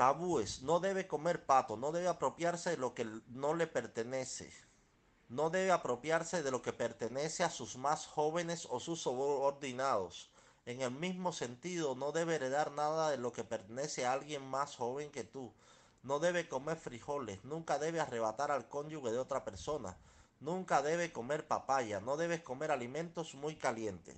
Tabúes. No debe comer pato, no debe apropiarse de lo que no le pertenece. No debe apropiarse de lo que pertenece a sus más jóvenes o sus subordinados. En el mismo sentido, no debe heredar nada de lo que pertenece a alguien más joven que tú. No debe comer frijoles, nunca debe arrebatar al cónyuge de otra persona, nunca debe comer papaya, no debes comer alimentos muy calientes.